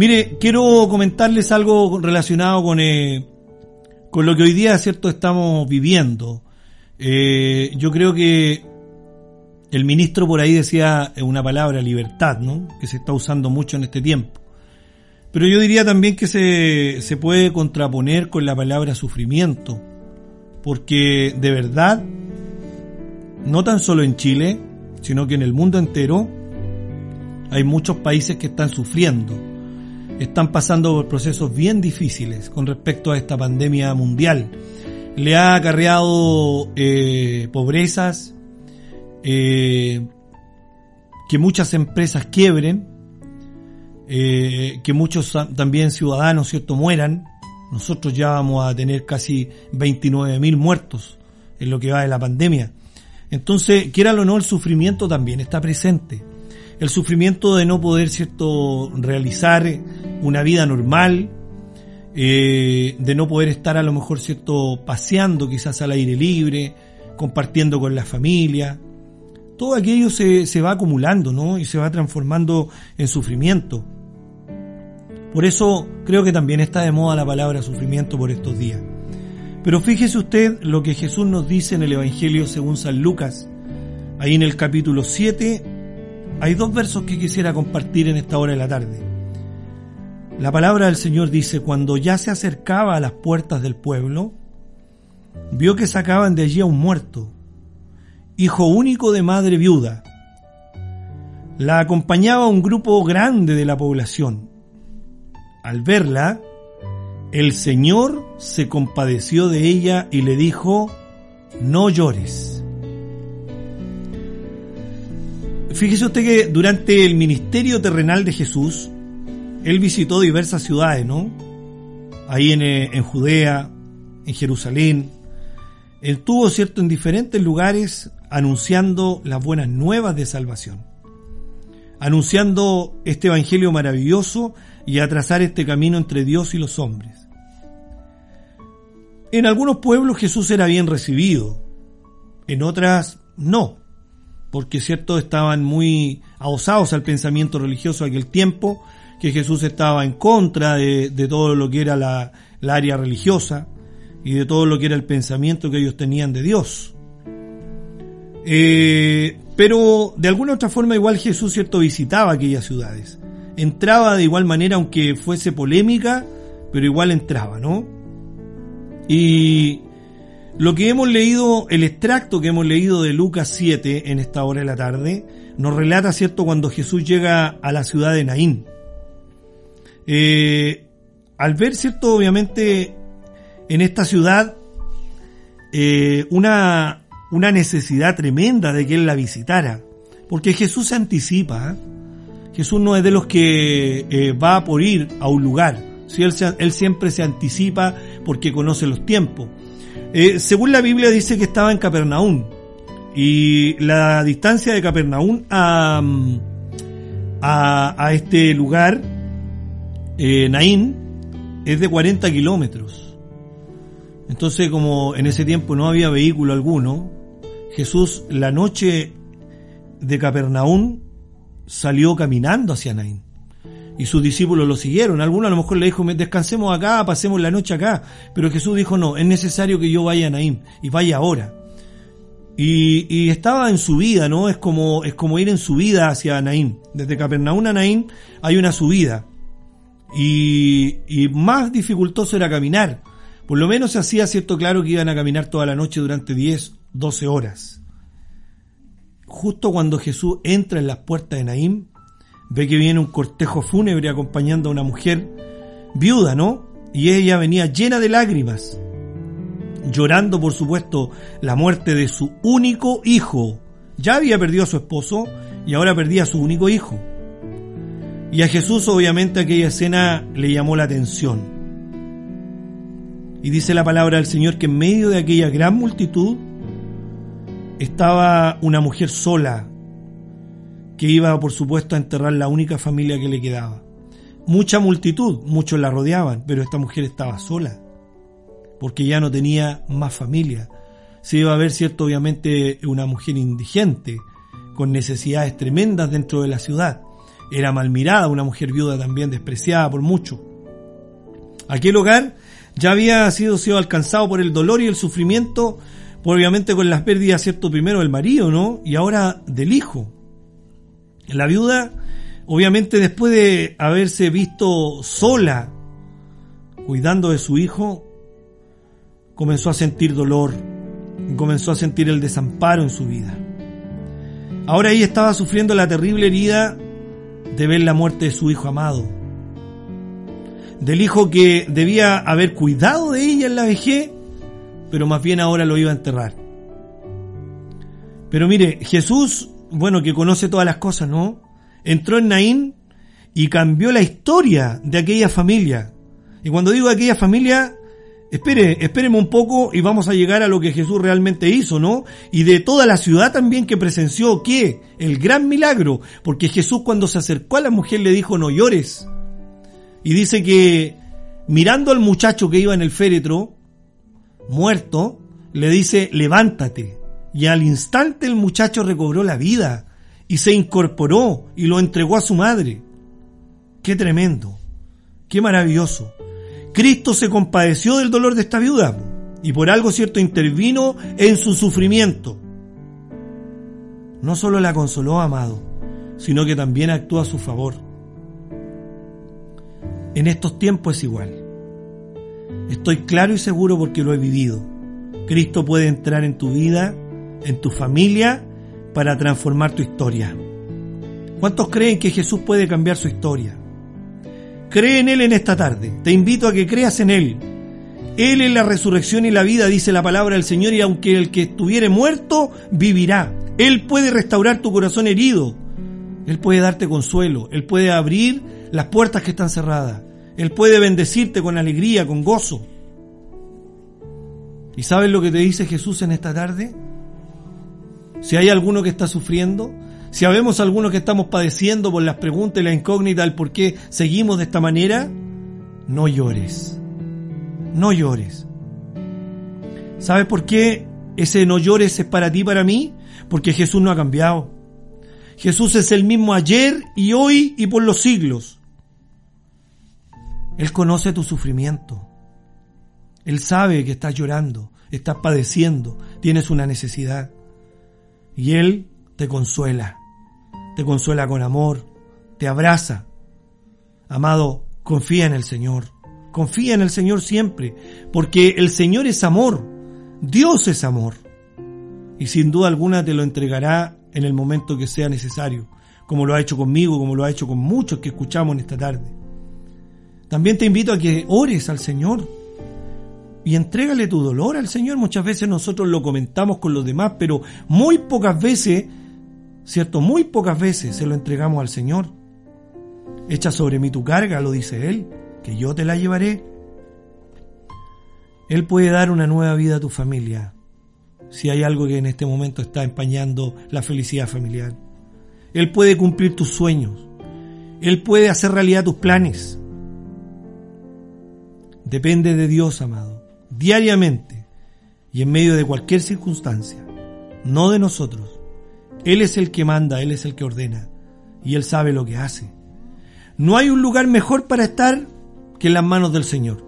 Mire, quiero comentarles algo relacionado con, eh, con lo que hoy día, cierto, estamos viviendo. Eh, yo creo que el ministro por ahí decía una palabra, libertad, ¿no? Que se está usando mucho en este tiempo. Pero yo diría también que se, se puede contraponer con la palabra sufrimiento. Porque de verdad, no tan solo en Chile, sino que en el mundo entero, hay muchos países que están sufriendo están pasando por procesos bien difíciles con respecto a esta pandemia mundial. Le ha acarreado eh, pobrezas, eh, que muchas empresas quiebren, eh, que muchos también ciudadanos cierto mueran. Nosotros ya vamos a tener casi 29.000 muertos en lo que va de la pandemia. Entonces, quiera o no, el sufrimiento también está presente el sufrimiento de no poder cierto realizar una vida normal, eh, de no poder estar a lo mejor cierto paseando quizás al aire libre, compartiendo con la familia. Todo aquello se, se va acumulando, ¿no? Y se va transformando en sufrimiento. Por eso creo que también está de moda la palabra sufrimiento por estos días. Pero fíjese usted lo que Jesús nos dice en el Evangelio según San Lucas, ahí en el capítulo 7, hay dos versos que quisiera compartir en esta hora de la tarde. La palabra del Señor dice, cuando ya se acercaba a las puertas del pueblo, vio que sacaban de allí a un muerto, hijo único de madre viuda. La acompañaba un grupo grande de la población. Al verla, el Señor se compadeció de ella y le dijo, no llores. Fíjese usted que durante el ministerio terrenal de Jesús, él visitó diversas ciudades, ¿no? Ahí en, eh, en Judea, en Jerusalén. Él estuvo, cierto, en diferentes lugares anunciando las buenas nuevas de salvación. Anunciando este evangelio maravilloso y a trazar este camino entre Dios y los hombres. En algunos pueblos Jesús era bien recibido, en otras no porque cierto estaban muy aosados al pensamiento religioso de aquel tiempo, que Jesús estaba en contra de, todo lo que era la, área religiosa y de todo lo que era el pensamiento que ellos tenían de Dios. Eh, pero de alguna otra forma igual Jesús cierto visitaba aquellas ciudades. Entraba de igual manera aunque fuese polémica, pero igual entraba, ¿no? Y lo que hemos leído, el extracto que hemos leído de Lucas 7 en esta hora de la tarde, nos relata, ¿cierto?, cuando Jesús llega a la ciudad de Naín. Eh, al ver, ¿cierto?, obviamente, en esta ciudad, eh, una, una necesidad tremenda de que él la visitara. Porque Jesús se anticipa. ¿eh? Jesús no es de los que va por ir a un lugar. Si él, él siempre se anticipa porque conoce los tiempos. Eh, según la Biblia dice que estaba en Capernaum. Y la distancia de Capernaum a, a, este lugar, eh, Naín, es de 40 kilómetros. Entonces, como en ese tiempo no había vehículo alguno, Jesús la noche de Capernaum salió caminando hacia Naín y sus discípulos lo siguieron. Algunos a lo mejor le dijo, descansemos acá, pasemos la noche acá. Pero Jesús dijo, no, es necesario que yo vaya a Naim y vaya ahora. Y, estaba en su vida, ¿no? Es como, es como ir en su vida hacia Naim. Desde Capernaum a Naim hay una subida. Y, y más dificultoso era caminar. Por lo menos se hacía cierto claro que iban a caminar toda la noche durante 10, 12 horas. Justo cuando Jesús entra en las puertas de Naim, ve que viene un cortejo fúnebre acompañando a una mujer viuda, ¿no? Y ella venía llena de lágrimas, llorando por supuesto la muerte de su único hijo. Ya había perdido a su esposo y ahora perdía a su único hijo. Y a Jesús obviamente aquella escena le llamó la atención. Y dice la palabra del Señor que en medio de aquella gran multitud estaba una mujer sola que iba por supuesto a enterrar la única familia que le quedaba. Mucha multitud, muchos la rodeaban, pero esta mujer estaba sola, porque ya no tenía más familia. Se iba a ver, cierto, obviamente una mujer indigente, con necesidades tremendas dentro de la ciudad. Era mal mirada, una mujer viuda también despreciada por mucho. Aquel hogar ya había sido, sido alcanzado por el dolor y el sufrimiento, obviamente con las pérdidas, cierto, primero del marido, ¿no? Y ahora del hijo. La viuda, obviamente después de haberse visto sola, cuidando de su hijo, comenzó a sentir dolor, comenzó a sentir el desamparo en su vida. Ahora ella estaba sufriendo la terrible herida de ver la muerte de su hijo amado, del hijo que debía haber cuidado de ella en la vejez, pero más bien ahora lo iba a enterrar. Pero mire, Jesús, bueno, que conoce todas las cosas, ¿no? Entró en Naín y cambió la historia de aquella familia. Y cuando digo aquella familia, Espere, espéreme un poco y vamos a llegar a lo que Jesús realmente hizo, ¿no? Y de toda la ciudad también que presenció, ¿qué? El gran milagro, porque Jesús cuando se acercó a la mujer le dijo, no llores. Y dice que mirando al muchacho que iba en el féretro, muerto, le dice, levántate. Y al instante el muchacho recobró la vida y se incorporó y lo entregó a su madre. Qué tremendo, qué maravilloso. Cristo se compadeció del dolor de esta viuda y por algo cierto intervino en su sufrimiento. No solo la consoló, amado, sino que también actuó a su favor. En estos tiempos es igual. Estoy claro y seguro porque lo he vivido. Cristo puede entrar en tu vida, en tu familia, para transformar tu historia. ¿Cuántos creen que Jesús puede cambiar su historia? Cree en Él en esta tarde. Te invito a que creas en Él. Él es la resurrección y la vida, dice la palabra del Señor, y aunque el que estuviere muerto, vivirá. Él puede restaurar tu corazón herido. Él puede darte consuelo. Él puede abrir las puertas que están cerradas. Él puede bendecirte con alegría, con gozo. ¿Y sabes lo que te dice Jesús en esta tarde? Si hay alguno que está sufriendo, si habemos algunos que estamos padeciendo por las preguntas y la incógnita del por qué seguimos de esta manera, no llores. No llores. ¿Sabes por qué ese no llores es para ti, para mí? Porque Jesús no ha cambiado. Jesús es el mismo ayer y hoy y por los siglos. Él conoce tu sufrimiento. Él sabe que estás llorando, estás padeciendo, tienes una necesidad. Y Él te consuela te consuela con amor, te abraza. Amado, confía en el Señor. Confía en el Señor siempre, porque el Señor es amor, Dios es amor. Y sin duda alguna te lo entregará en el momento que sea necesario, como lo ha hecho conmigo, como lo ha hecho con muchos que escuchamos en esta tarde. También te invito a que ores al Señor y entrégale tu dolor al Señor. Muchas veces nosotros lo comentamos con los demás, pero muy pocas veces ¿cierto? Muy pocas veces se lo entregamos al Señor. Echa sobre mí tu carga, lo dice Él, que yo te la llevaré. Él puede dar una nueva vida a tu familia, si hay algo que en este momento está empañando la felicidad familiar. Él puede cumplir tus sueños. Él puede hacer realidad tus planes. Depende de Dios, amado, diariamente y en medio de cualquier circunstancia, no de nosotros. Él es el que manda, Él es el que ordena y Él sabe lo que hace. No hay un lugar mejor para estar que en las manos del Señor.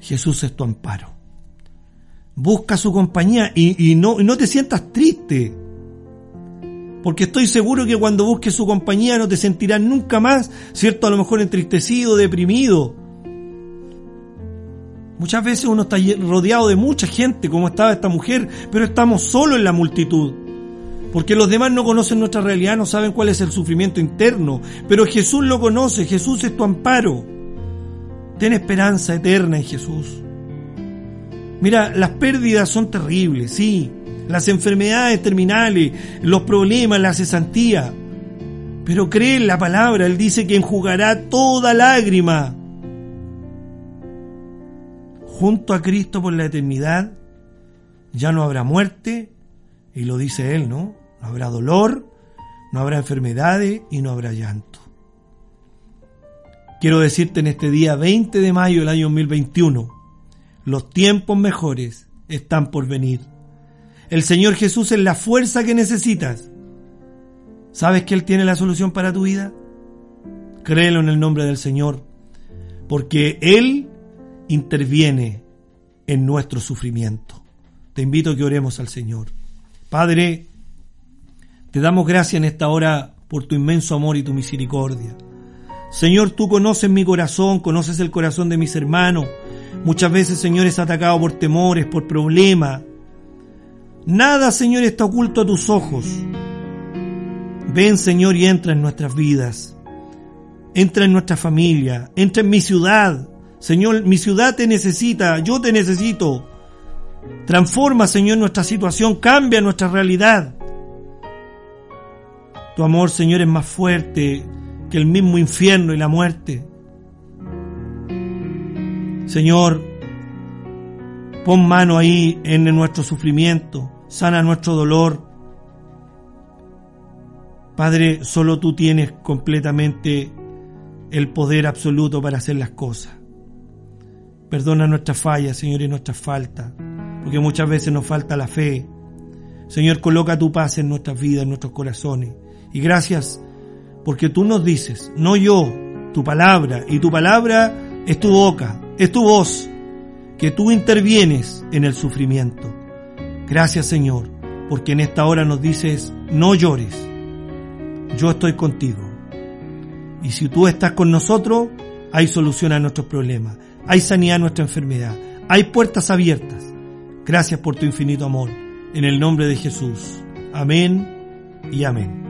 Jesús es tu amparo. Busca su compañía y, no, no te sientas triste. Porque estoy seguro que cuando busques su compañía no te sentirás nunca más, ¿cierto? A lo mejor entristecido, deprimido. Muchas veces uno está rodeado de mucha gente, como estaba esta mujer, pero estamos solo en la multitud. Porque los demás no conocen nuestra realidad, no saben cuál es el sufrimiento interno. Pero Jesús lo conoce, Jesús es tu amparo. Ten esperanza eterna en Jesús. Mira, las pérdidas son terribles, sí. Las enfermedades terminales, los problemas, la cesantía. Pero cree en la palabra, Él dice que enjugará toda lágrima. Junto a Cristo por la eternidad, ya no habrá muerte, y lo dice Él, ¿no? No habrá dolor, no habrá enfermedades y no habrá llanto. Quiero decirte en este día 20 de mayo del año 2021, los tiempos mejores están por venir. El Señor Jesús es la fuerza que necesitas. ¿Sabes que Él tiene la solución para tu vida? Créelo en el nombre del Señor, porque Él interviene en nuestro sufrimiento. Te invito a que oremos al Señor. Padre, te damos gracias en esta hora por tu inmenso amor y tu misericordia. Señor, tú conoces mi corazón, conoces el corazón de mis hermanos. Muchas veces, Señor, es atacado por temores, por problemas. Nada, Señor, está oculto a tus ojos. Ven, Señor, y entra en nuestras vidas. Entra en nuestra familia. Entra en mi ciudad. Señor, mi ciudad te necesita. Yo te necesito. Transforma, Señor, nuestra situación. Cambia nuestra realidad. Tu amor, Señor, es más fuerte que el mismo infierno y la muerte. Señor, pon mano ahí en nuestro sufrimiento, sana nuestro dolor. Padre, solo tú tienes completamente el poder absoluto para hacer las cosas. Perdona nuestras fallas, Señor, y nuestras faltas, porque muchas veces nos falta la fe. Señor, coloca tu paz en nuestras vidas, en nuestros corazones. Y gracias porque tú nos dices, no yo, tu palabra, y tu palabra es tu boca, es tu voz, que tú intervienes en el sufrimiento. Gracias Señor, porque en esta hora nos dices, no llores, yo estoy contigo. Y si tú estás con nosotros, hay solución a nuestros problemas, hay sanidad a nuestra enfermedad, hay puertas abiertas. Gracias por tu infinito amor. En el nombre de Jesús. Amén y amén.